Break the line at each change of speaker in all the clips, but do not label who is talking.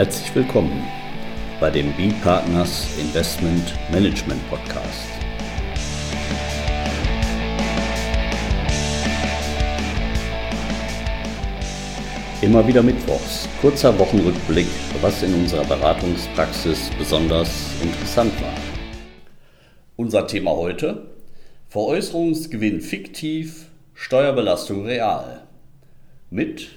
Herzlich willkommen bei dem B-Partners Investment Management Podcast. Immer wieder Mittwochs, kurzer Wochenrückblick, was in unserer Beratungspraxis besonders interessant war. Unser Thema heute: Veräußerungsgewinn fiktiv, Steuerbelastung real. Mit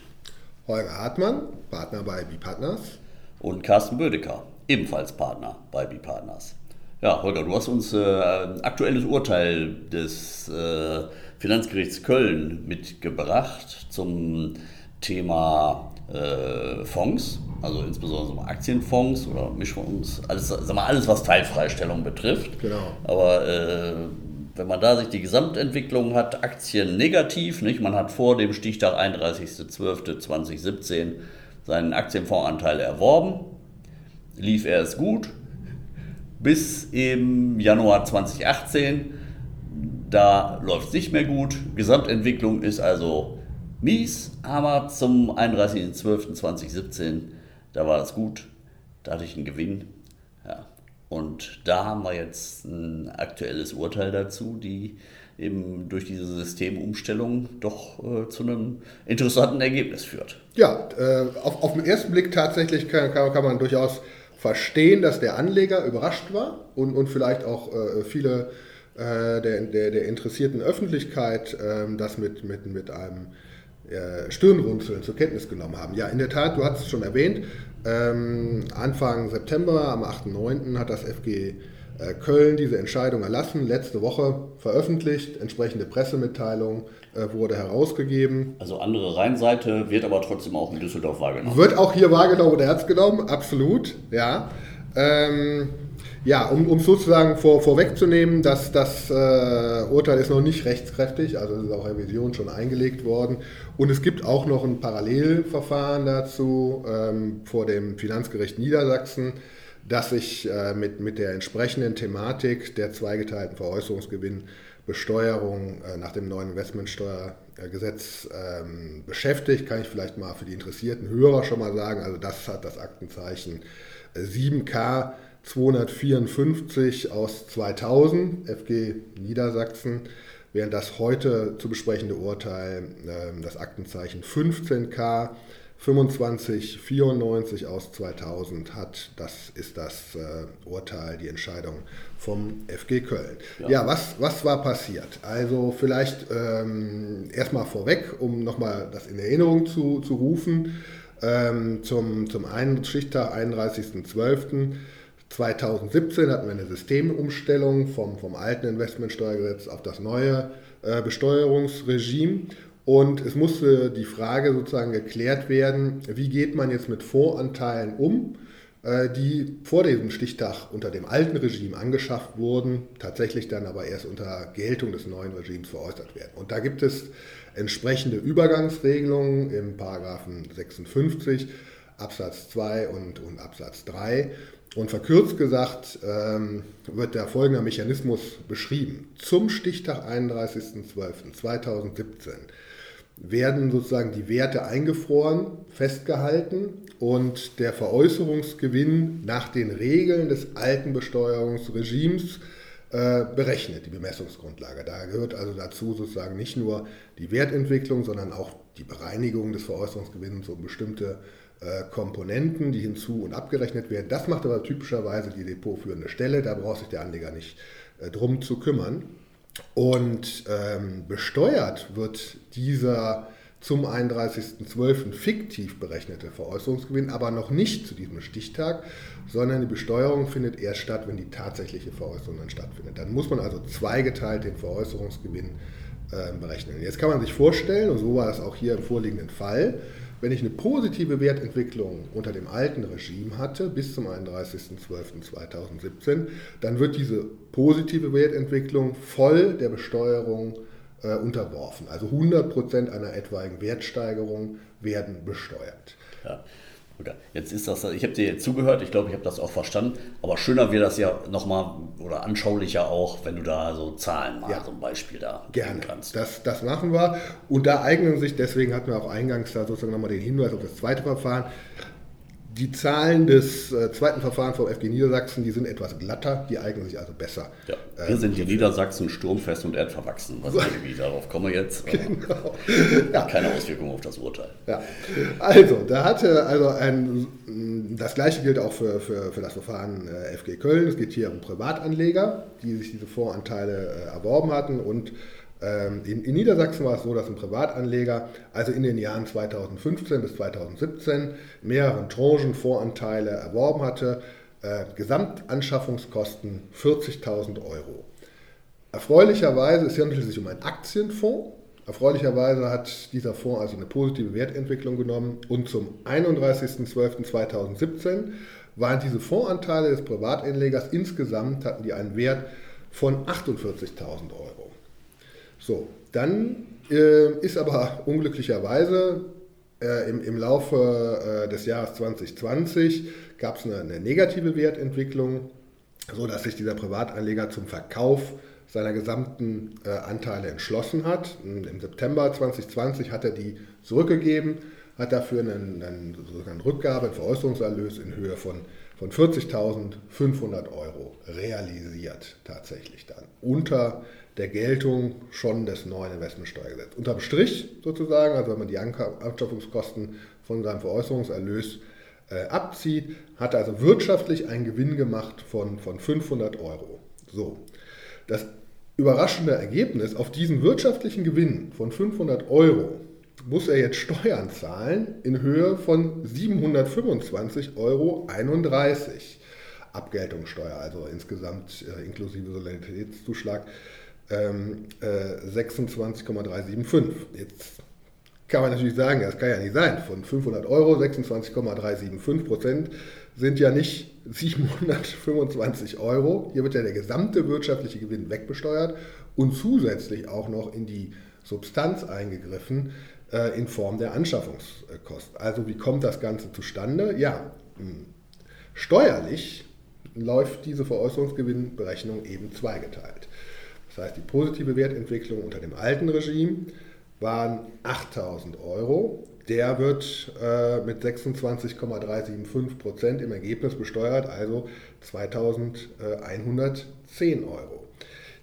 Holger Hartmann, Partner bei B-Partners.
Und Carsten Bödecker, ebenfalls Partner bei B-Partners. Ja, Holger, du hast uns äh, ein aktuelles Urteil des äh, Finanzgerichts Köln mitgebracht zum Thema äh, Fonds, also insbesondere Aktienfonds oder Mischfonds, alles, sag mal, alles was Teilfreistellung betrifft.
Genau.
Aber äh, wenn man da sich die Gesamtentwicklung hat, Aktien negativ, nicht? man hat vor dem Stichtag 31.12.2017 seinen Aktienfondsanteil erworben, lief erst gut, bis im Januar 2018, da läuft es nicht mehr gut, Gesamtentwicklung ist also mies, aber zum 31.12.2017, da war es gut, da hatte ich einen Gewinn. Ja. Und da haben wir jetzt ein aktuelles Urteil dazu, die eben durch diese Systemumstellung doch äh, zu einem interessanten Ergebnis führt.
Ja, äh, auf, auf den ersten Blick tatsächlich kann, kann, kann, man durchaus verstehen, dass der Anleger überrascht war und, und vielleicht auch äh, viele äh, der, der, der, interessierten Öffentlichkeit ähm, das mit, mit, mit einem äh, Stirnrunzeln zur Kenntnis genommen haben. Ja, in der Tat, du hast es schon erwähnt, ähm, Anfang September, am 8.9. hat das FG Köln diese Entscheidung erlassen, letzte Woche veröffentlicht, entsprechende Pressemitteilung äh, wurde herausgegeben.
Also andere Rheinseite wird aber trotzdem auch in Düsseldorf wahrgenommen.
Wird auch hier wahrgenommen und ernst genommen, absolut, ja. Ähm, ja, um, um sozusagen vor, vorwegzunehmen, dass das äh, Urteil ist noch nicht rechtskräftig, also es ist auch Revision schon eingelegt worden. Und es gibt auch noch ein Parallelverfahren dazu ähm, vor dem Finanzgericht Niedersachsen, das sich äh, mit, mit der entsprechenden Thematik der zweigeteilten Veräußerungsgewinnbesteuerung äh, nach dem neuen Investmentsteuergesetz ähm, beschäftigt. Kann ich vielleicht mal für die interessierten Hörer schon mal sagen. Also das hat das Aktenzeichen 7K 254 aus 2000, FG Niedersachsen, während das heute zu besprechende Urteil äh, das Aktenzeichen 15K 2594 aus 2000 hat. Das ist das äh, Urteil, die Entscheidung vom FG Köln. Ja, ja was, was war passiert? Also vielleicht ähm, erstmal vorweg, um nochmal das in Erinnerung zu, zu rufen. Ähm, zum, zum einen Stichtag 31.12. 2017 hatten wir eine Systemumstellung vom, vom alten Investmentsteuergesetz auf das neue äh, Besteuerungsregime. Und es musste die Frage sozusagen geklärt werden, wie geht man jetzt mit Voranteilen um, äh, die vor diesem Stichtag unter dem alten Regime angeschafft wurden, tatsächlich dann aber erst unter Geltung des neuen Regimes veräußert werden. Und da gibt es entsprechende Übergangsregelungen im Paragraphen 56 Absatz 2 und, und Absatz 3. Und verkürzt gesagt ähm, wird der folgende Mechanismus beschrieben. Zum Stichtag 31.12.2017 werden sozusagen die Werte eingefroren, festgehalten und der Veräußerungsgewinn nach den Regeln des alten Besteuerungsregimes äh, berechnet, die Bemessungsgrundlage. Da gehört also dazu sozusagen nicht nur die Wertentwicklung, sondern auch die Bereinigung des Veräußerungsgewinns um bestimmte äh, Komponenten, die hinzu und abgerechnet werden. Das macht aber typischerweise die depotführende Stelle. Da braucht sich der Anleger nicht äh, drum zu kümmern. Und ähm, besteuert wird dieser zum 31.12. fiktiv berechnete Veräußerungsgewinn, aber noch nicht zu diesem Stichtag, sondern die Besteuerung findet erst statt, wenn die tatsächliche Veräußerung dann stattfindet. Dann muss man also zweigeteilt den Veräußerungsgewinn äh, berechnen. Jetzt kann man sich vorstellen, und so war es auch hier im vorliegenden Fall, wenn ich eine positive Wertentwicklung unter dem alten Regime hatte bis zum 31.12.2017, dann wird diese positive Wertentwicklung voll der Besteuerung äh, unterworfen. Also 100% einer etwaigen Wertsteigerung werden besteuert.
Ja. Jetzt ist das, ich habe dir jetzt zugehört, ich glaube, ich habe das auch verstanden, aber schöner wäre das ja nochmal oder anschaulicher auch, wenn du da so Zahlen mal ja, so ein Beispiel da
gerne. kannst. Das, das machen wir. Und da eignen sich, deswegen hatten wir auch eingangs da sozusagen nochmal den Hinweis auf das zweite Verfahren, die Zahlen des äh, zweiten Verfahrens vom FG Niedersachsen, die sind etwas glatter, die eignen sich also besser.
Ja, wir ähm, sind die Niedersachsen sturmfest und erdverwachsen. Was irgendwie, darauf kommen wir jetzt. Genau. Ja. Keine Auswirkungen auf das Urteil.
Ja. Also, da hatte also ein, das gleiche gilt auch für, für, für das Verfahren äh, FG Köln. Es geht hier um Privatanleger, die sich diese Voranteile äh, erworben hatten und in, in, Niedersachsen war es so, dass ein Privatanleger also in den Jahren 2015 bis 2017 mehreren Tranchen Voranteile erworben hatte, äh, Gesamtanschaffungskosten 40.000 Euro. Erfreulicherweise, es handelt sich um einen Aktienfonds. Erfreulicherweise hat dieser Fonds also eine positive Wertentwicklung genommen und zum 31.12.2017 waren diese Fondsanteile des Privatanlegers insgesamt hatten die einen Wert von 48.000 Euro. So, dann äh, ist aber unglücklicherweise äh, im, im Laufe äh, des Jahres 2020 gab es eine, eine, negative Wertentwicklung, sodass sich dieser Privatanleger zum Verkauf seiner gesamten äh, Anteile entschlossen hat. Im September 2020 hat er die zurückgegeben, hat dafür einen, einen, sozusagen Rückgabe, einen Veräußerungserlös in Höhe von, von 40.500 Euro realisiert, tatsächlich dann. Unter der Geltung schon des neuen Investmentsteuergesetzes. Unterm Strich sozusagen, also wenn man die Anschaffungskosten von seinem Veräußerungserlös äh, abzieht, hat er also wirtschaftlich einen Gewinn gemacht von, von 500 Euro. So, das überraschende Ergebnis, auf diesen wirtschaftlichen Gewinn von 500 Euro muss er jetzt Steuern zahlen in Höhe von 725,31 Euro. Abgeltungssteuer, also insgesamt äh, inklusive Solidaritätszuschlag ähm, äh, 26,375. Jetzt kann man natürlich sagen, das kann ja nicht sein. Von 500 Euro 26,375 Prozent sind ja nicht 725 Euro. Hier wird ja der gesamte wirtschaftliche Gewinn wegbesteuert und zusätzlich auch noch in die Substanz eingegriffen äh, in Form der Anschaffungskosten. Also wie kommt das Ganze zustande? Ja, hm, steuerlich läuft diese Veräußerungsgewinnberechnung eben zweigeteilt. Das heißt, die positive Wertentwicklung unter dem alten Regime waren 8000 Euro. Der wird äh, mit 26,375 Prozent im Ergebnis besteuert, also 2110 Euro.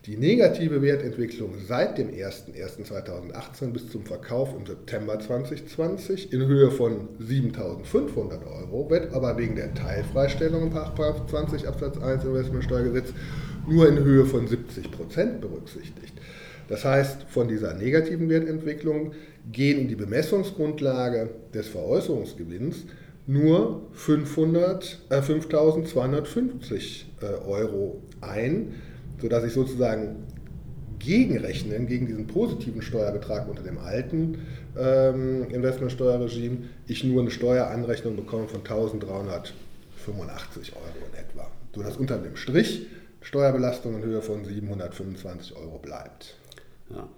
Die negative Wertentwicklung seit dem 01.01.2018 bis zum Verkauf im September 2020 in Höhe von 7.500 Euro wird aber wegen der Teilfreistellung im 20 Absatz 1 Investmentsteuergesetz nur in Höhe von 70 Prozent berücksichtigt. Das heißt, von dieser negativen Wertentwicklung gehen in die Bemessungsgrundlage des Veräußerungsgewinns nur 5.250 äh, Euro ein, sodass ich sozusagen gegenrechnen gegen diesen positiven Steuerbetrag unter dem alten ähm, Investmentsteuerregime, ich nur eine Steueranrechnung bekomme von 1.385 Euro in etwa. Sodass unter dem Strich Steuerbelastung in Höhe von 725 Euro bleibt.
Ja.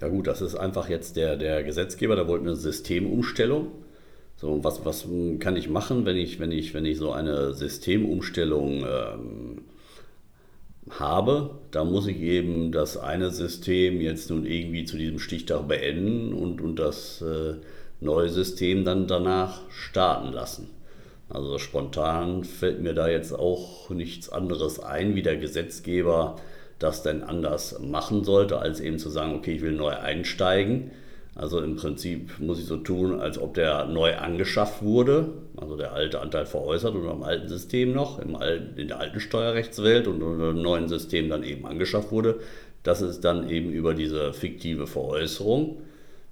ja gut, das ist einfach jetzt der, der Gesetzgeber, der wollte eine Systemumstellung. So, was, was kann ich machen, wenn ich, wenn ich, wenn ich so eine Systemumstellung ähm, habe? Da muss ich eben das eine System jetzt nun irgendwie zu diesem Stichtag beenden und, und das äh, neue System dann danach starten lassen. Also spontan fällt mir da jetzt auch nichts anderes ein, wie der Gesetzgeber das denn anders machen sollte, als eben zu sagen, okay, ich will neu einsteigen. Also im Prinzip muss ich so tun, als ob der neu angeschafft wurde, also der alte Anteil veräußert und im alten System noch, im alten, in der alten Steuerrechtswelt und im neuen System dann eben angeschafft wurde. Das ist dann eben über diese fiktive Veräußerung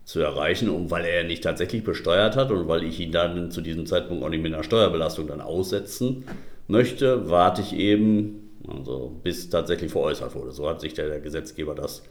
zu erreichen, und weil er nicht tatsächlich besteuert hat und weil ich ihn dann zu diesem Zeitpunkt auch nicht mit einer Steuerbelastung dann aussetzen möchte, warte ich eben, also bis tatsächlich veräußert wurde. So hat sich der, der Gesetzgeber das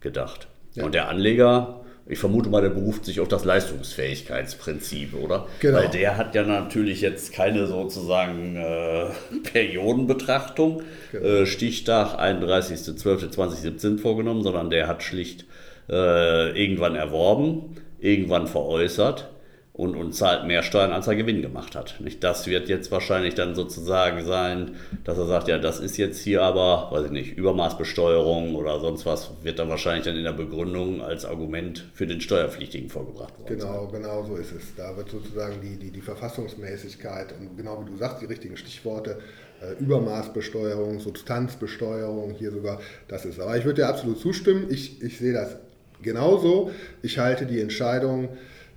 gedacht. Ja. Und der Anleger, ich vermute mal, der beruft sich auf das Leistungsfähigkeitsprinzip, oder? Genau. Weil der hat ja natürlich jetzt keine sozusagen äh, Periodenbetrachtung, genau. äh, Stichtag 31.12.2017 vorgenommen, sondern der hat schlicht äh, irgendwann erworben, irgendwann veräußert und, und zahlt mehr Steuern, als er Gewinn gemacht hat. Nicht? Das wird jetzt wahrscheinlich dann sozusagen sein, dass er sagt, ja, das ist jetzt hier aber, weiß ich nicht, Übermaßbesteuerung oder sonst was, wird dann wahrscheinlich dann in der Begründung als Argument für den Steuerpflichtigen vorgebracht
worden. Genau, sein. genau so ist es. Da wird sozusagen die, die, die Verfassungsmäßigkeit und genau wie du sagst, die richtigen Stichworte, äh, Übermaßbesteuerung, Substanzbesteuerung, hier sogar, das ist. Aber ich würde dir absolut zustimmen, ich, ich sehe das genauso. Ich halte die Entscheidung,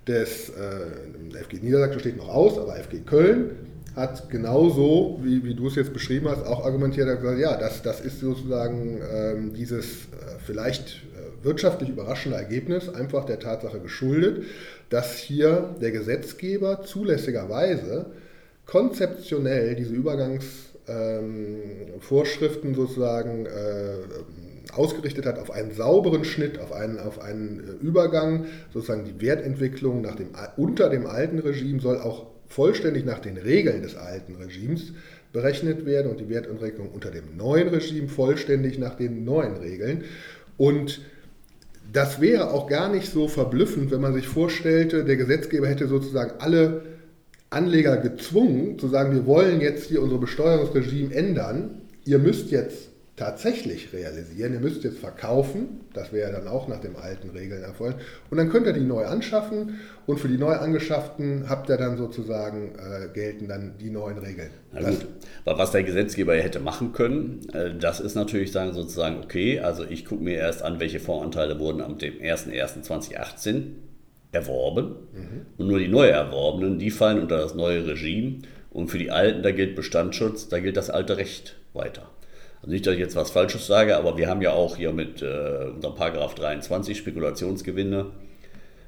des äh, FG Niedersachsen steht noch aus, aber FG Köln hat genauso, wie, wie du es jetzt beschrieben hast, auch argumentiert, hat gesagt, ja, das, das ist sozusagen ähm, dieses äh, vielleicht äh, wirtschaftlich überraschende Ergebnis einfach der Tatsache geschuldet, dass hier der Gesetzgeber zulässigerweise konzeptionell diese Übergangsvorschriften ähm, sozusagen äh, ausgerichtet hat auf einen sauberen Schnitt, auf einen, auf einen äh, Übergang, sozusagen die Wertentwicklung nach dem, unter dem alten Regime soll auch vollständig nach den Regeln des alten Regimes berechnet werden und die Wertentwicklung unter dem neuen Regime vollständig nach den neuen Regeln. Und das wäre auch gar nicht so verblüffend, wenn man sich vorstellte, der Gesetzgeber hätte sozusagen alle Anleger gezwungen zu sagen, wir wollen jetzt hier unser Besteuerungsregime ändern. Ihr müsst jetzt tatsächlich realisieren. Ihr müsst jetzt verkaufen, das wäre dann auch nach den alten Regeln erfolgen. Und dann könnt ihr die neu anschaffen und für die neu angeschafften habt ihr dann sozusagen, äh, gelten dann die neuen Regeln.
Na gut, was der Gesetzgeber hätte machen können, äh, das ist natürlich dann sozusagen, okay, also ich gucke mir erst an, welche Voranteile wurden am 01.01.2018 erworben mhm. und nur die neu erworbenen, die fallen unter das neue Regime und für die alten, da gilt Bestandsschutz, da gilt das alte Recht weiter. Also nicht, dass ich jetzt was Falsches sage, aber wir haben ja auch hier mit äh, unserem Paragraph 23 Spekulationsgewinne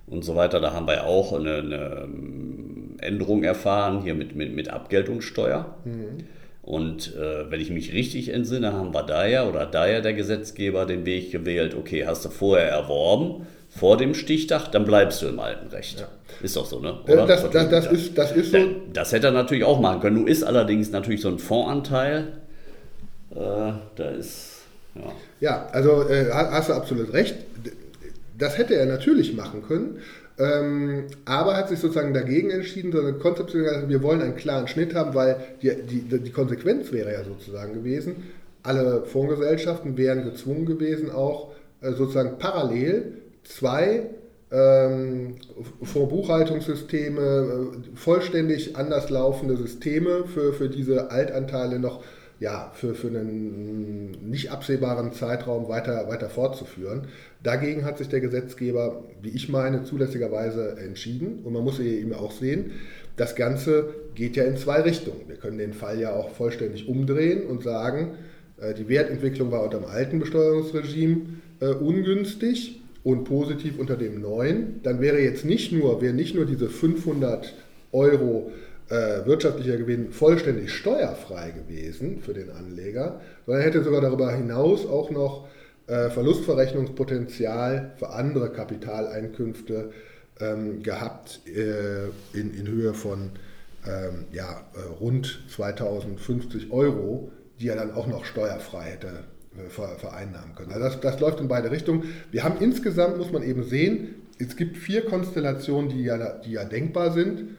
und so weiter, da haben wir ja auch eine, eine ähm, Änderung erfahren, hier mit, mit, mit Abgeltungssteuer. Mhm. Und äh, wenn ich mich richtig entsinne, haben wir da ja oder da ja der Gesetzgeber den Weg gewählt, okay, hast du vorher erworben, vor dem Stichtag, dann bleibst du im alten Recht. Ja. Ist doch so, ne?
Oder? Das, das, das, ist, das ist so.
Das hätte er natürlich auch machen können. Nun ist allerdings natürlich so ein Fondsanteil äh, da ist.
Ja, ja also äh, hast du absolut recht. Das hätte er natürlich machen können. Ähm, aber hat sich sozusagen dagegen entschieden, sondern konzeptionell gesagt, wir wollen einen klaren Schnitt haben, weil die, die, die Konsequenz wäre ja sozusagen gewesen, alle Fondsgesellschaften wären gezwungen gewesen, auch äh, sozusagen parallel zwei ähm, Fondsbuchhaltungssysteme, äh, vollständig anders laufende Systeme für, für diese Altanteile noch ja, für, für einen nicht absehbaren Zeitraum weiter, weiter fortzuführen. Dagegen hat sich der Gesetzgeber, wie ich meine, zulässigerweise entschieden. Und man muss eben auch sehen, das Ganze geht ja in zwei Richtungen. Wir können den Fall ja auch vollständig umdrehen und sagen, äh, die Wertentwicklung war unter dem alten Besteuerungsregime äh, ungünstig und positiv unter dem neuen. Dann wäre jetzt nicht nur, wäre nicht nur diese 500 Euro äh, wirtschaftlicher Gewinn vollständig steuerfrei gewesen für den Anleger, sondern hätte sogar darüber hinaus auch noch äh, Verlustverrechnungspotenzial für andere Kapitaleinkünfte ähm, gehabt äh, in, in Höhe von ähm, ja, äh, rund 2050 Euro, die er dann auch noch steuerfrei hätte äh, vereinnahmen können. Also das, das läuft in beide Richtungen. Wir haben insgesamt, muss man eben sehen, es gibt vier Konstellationen, die ja, die ja denkbar sind.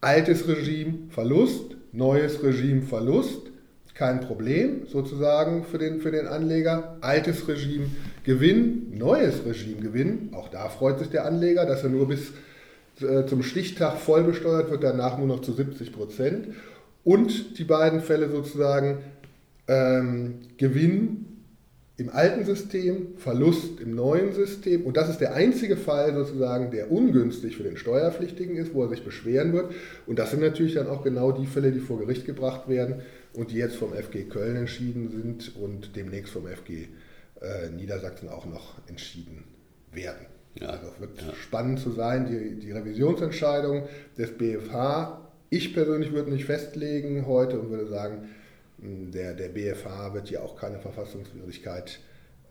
Altes Regime Verlust, neues Regime Verlust, kein Problem sozusagen für den, für den Anleger. Altes Regime Gewinn, neues Regime Gewinn, auch da freut sich der Anleger, dass er nur bis äh, zum Stichtag voll besteuert wird, danach nur noch zu 70 Prozent. Und die beiden Fälle sozusagen ähm, Gewinn im alten System, Verlust im neuen System. Und das ist der einzige Fall sozusagen, der ungünstig für den Steuerpflichtigen ist, wo er sich beschweren wird. Und das sind natürlich dann auch genau die Fälle, die vor Gericht gebracht werden und die jetzt vom FG Köln entschieden sind und demnächst vom FG äh, Niedersachsen auch noch entschieden werden. Ja. Also es wird ja. spannend zu sein, die, die Revisionsentscheidung des BFH. Ich persönlich würde mich festlegen heute und würde sagen, der, der BFH wird ja auch keine Verfassungswidrigkeit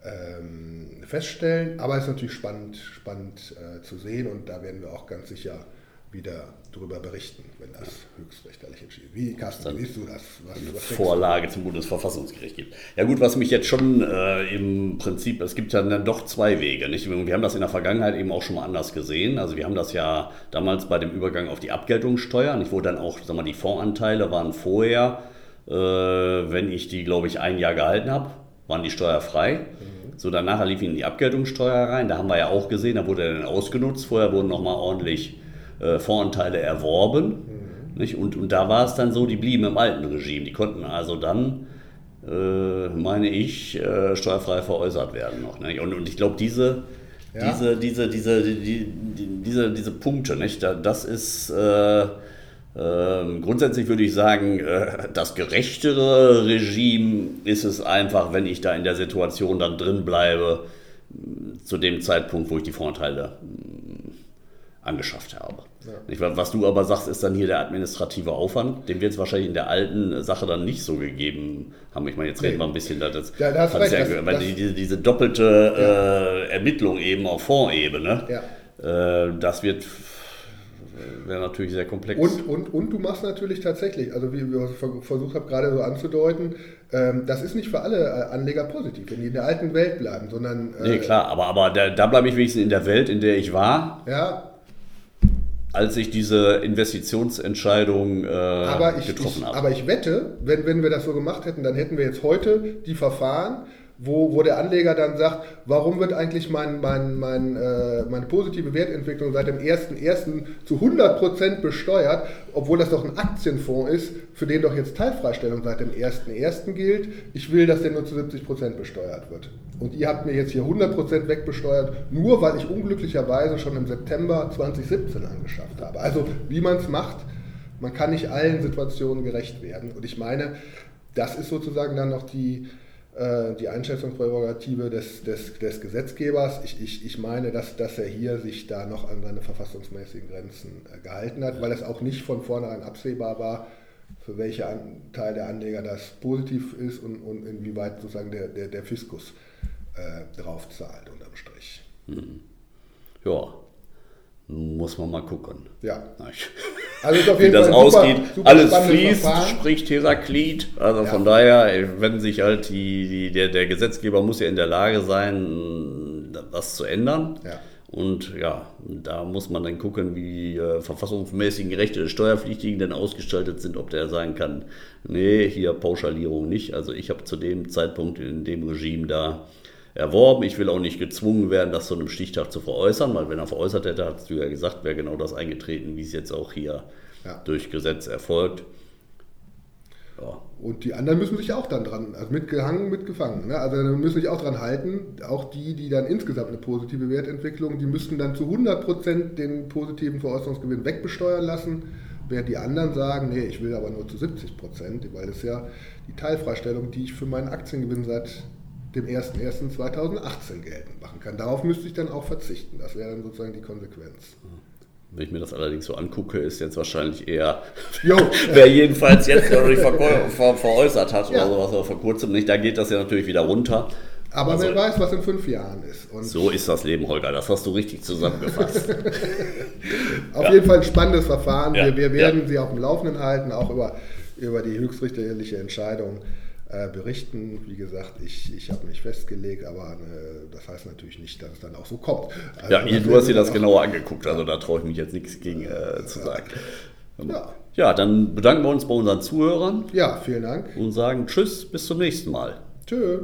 ähm, feststellen, aber es ist natürlich spannend, spannend äh, zu sehen und da werden wir auch ganz sicher wieder darüber berichten, wenn das höchstrichterlich entschieden Wie, Carsten, wie siehst du das?
Was, was Vorlage zum Bundesverfassungsgericht gibt. Ja gut, was mich jetzt schon äh, im Prinzip, es gibt ja dann doch zwei Wege. Nicht? Wir haben das in der Vergangenheit eben auch schon mal anders gesehen. Also wir haben das ja damals bei dem Übergang auf die Abgeltungssteuer, nicht, wo dann auch, sag mal, die Fondsanteile waren vorher, wenn ich die, glaube ich, ein Jahr gehalten habe, waren die steuerfrei. Mhm. So, danach lief ihnen die Abgeltungssteuer rein. Da haben wir ja auch gesehen, da wurde er dann ausgenutzt. Vorher wurden nochmal ordentlich äh, Voranteile erworben. Mhm. Nicht? Und, und da war es dann so, die blieben im alten Regime. Die konnten also dann, äh, meine ich, äh, steuerfrei veräußert werden noch. Nicht? Und, und ich glaube, diese, ja. diese, diese, diese, die, die, diese, diese Punkte, nicht? das ist... Äh, ähm, grundsätzlich würde ich sagen, äh, das gerechtere Regime ist es einfach, wenn ich da in der Situation dann drin bleibe, zu dem Zeitpunkt, wo ich die Vorteile angeschafft habe. Ja. Was du aber sagst, ist dann hier der administrative Aufwand. Den wird es wahrscheinlich in der alten Sache dann nicht so gegeben haben. Ich meine, jetzt reden wir ein bisschen, das, ja, das recht, ja, das, weil das, die, diese doppelte äh, Ermittlung eben auf Fondsebene, äh, das wird wäre natürlich sehr komplex.
Und, und, und du machst natürlich tatsächlich, also wie ich versucht habe gerade so anzudeuten, ähm, das ist nicht für alle äh, Anleger positiv, wenn die in der alten Welt bleiben, sondern...
Äh, nee, klar, aber, aber da, da bleibe ich wenigstens in der Welt, in der ich war.
Ja,
als ich diese Investitionsentscheidung äh,
ich,
getroffen
ich,
habe.
Aber ich wette, wenn, wenn wir das so gemacht hätten, dann hätten wir jetzt heute die Verfahren, wo, wo der Anleger dann sagt, warum wird eigentlich mein, mein, mein, äh, meine positive Wertentwicklung seit dem 1.1. zu 100% besteuert, obwohl das doch ein Aktienfonds ist, für den doch jetzt Teilfreistellung seit dem 1.1. gilt. Ich will, dass der nur zu 70% besteuert wird. Und ihr habt mir jetzt hier 100% wegbesteuert, nur weil ich unglücklicherweise schon im September 2017 angeschafft habe. Also wie man es macht, man kann nicht allen Situationen gerecht werden. Und ich meine, das ist sozusagen dann noch die die Einschätzungsprärogative des, des, des Gesetzgebers. Ich, ich, ich meine, dass, dass er hier sich da noch an seine verfassungsmäßigen Grenzen äh, gehalten hat, weil es auch nicht von vornherein absehbar war, für welche Teil der Anleger das positiv ist und, und inwieweit sozusagen der, der, der Fiskus äh, drauf zahlt unterm Strich.
Mhm. Ja, muss man mal gucken.
Ja.
Also Wie das ausgeht. Super Alles fließt, Verfahren. spricht Heraklit. Also ja. von daher, wenn sich halt die, die, der, der Gesetzgeber muss ja in der Lage sein, das zu ändern.
Ja.
Und ja, da muss man dann gucken, wie äh, verfassungsmäßigen Rechte des Steuerpflichtigen denn ausgestaltet sind, ob der sagen kann, nee, hier Pauschalierung nicht. Also ich habe zu dem Zeitpunkt in dem Regime da erworben. Ich will auch nicht gezwungen werden, das zu einem Stichtag zu veräußern, weil wenn er veräußert hätte, hast du ja gesagt, wäre genau das eingetreten, wie es jetzt auch hier ja. durch Gesetz erfolgt.
Ja. Und die anderen müssen sich auch dann dran, also mitgehangen, mitgefangen. Ne? Also müssen sich auch dran halten. Auch die, die dann insgesamt eine positive Wertentwicklung, die müssten dann zu 100% den positiven Veräußerungsgewinn wegbesteuern lassen. Während die anderen sagen, nee, ich will aber nur zu 70% weil das ja die Teilfreistellung, die ich für meinen Aktiengewinn seit dem 01.01.2018 geltend machen kann. Darauf müsste ich dann auch verzichten. Das wäre dann sozusagen die Konsequenz.
Wenn ich mir das allerdings so angucke, ist jetzt wahrscheinlich eher, wer jedenfalls jetzt noch nicht ver ver veräußert hat ja. oder sowas, oder vor kurzem nicht, da geht das ja natürlich wieder runter.
Aber also, wer weiß, was in fünf Jahren ist.
Und so ist das Leben, Holger. Das hast du richtig zusammengefasst.
Auf ja. jeden Fall ein spannendes Verfahren. Ja. Wir, wir, werden Sie auf dem Laufenden halten, auch über, über die höchstrichterliche Entscheidung äh, berichten. Wie gesagt, ich, ich habe mich festgelegt, aber äh, das heißt natürlich nicht, dass es dann auch so kommt.
Also, ja, du hast dir das genauer angeguckt, also da traue ich mich jetzt nichts gegen äh, zu sagen. Ja. ja, dann bedanken wir uns bei unseren Zuhörern.
Ja, vielen Dank.
Und sagen Tschüss, bis zum nächsten Mal.
Tschüss.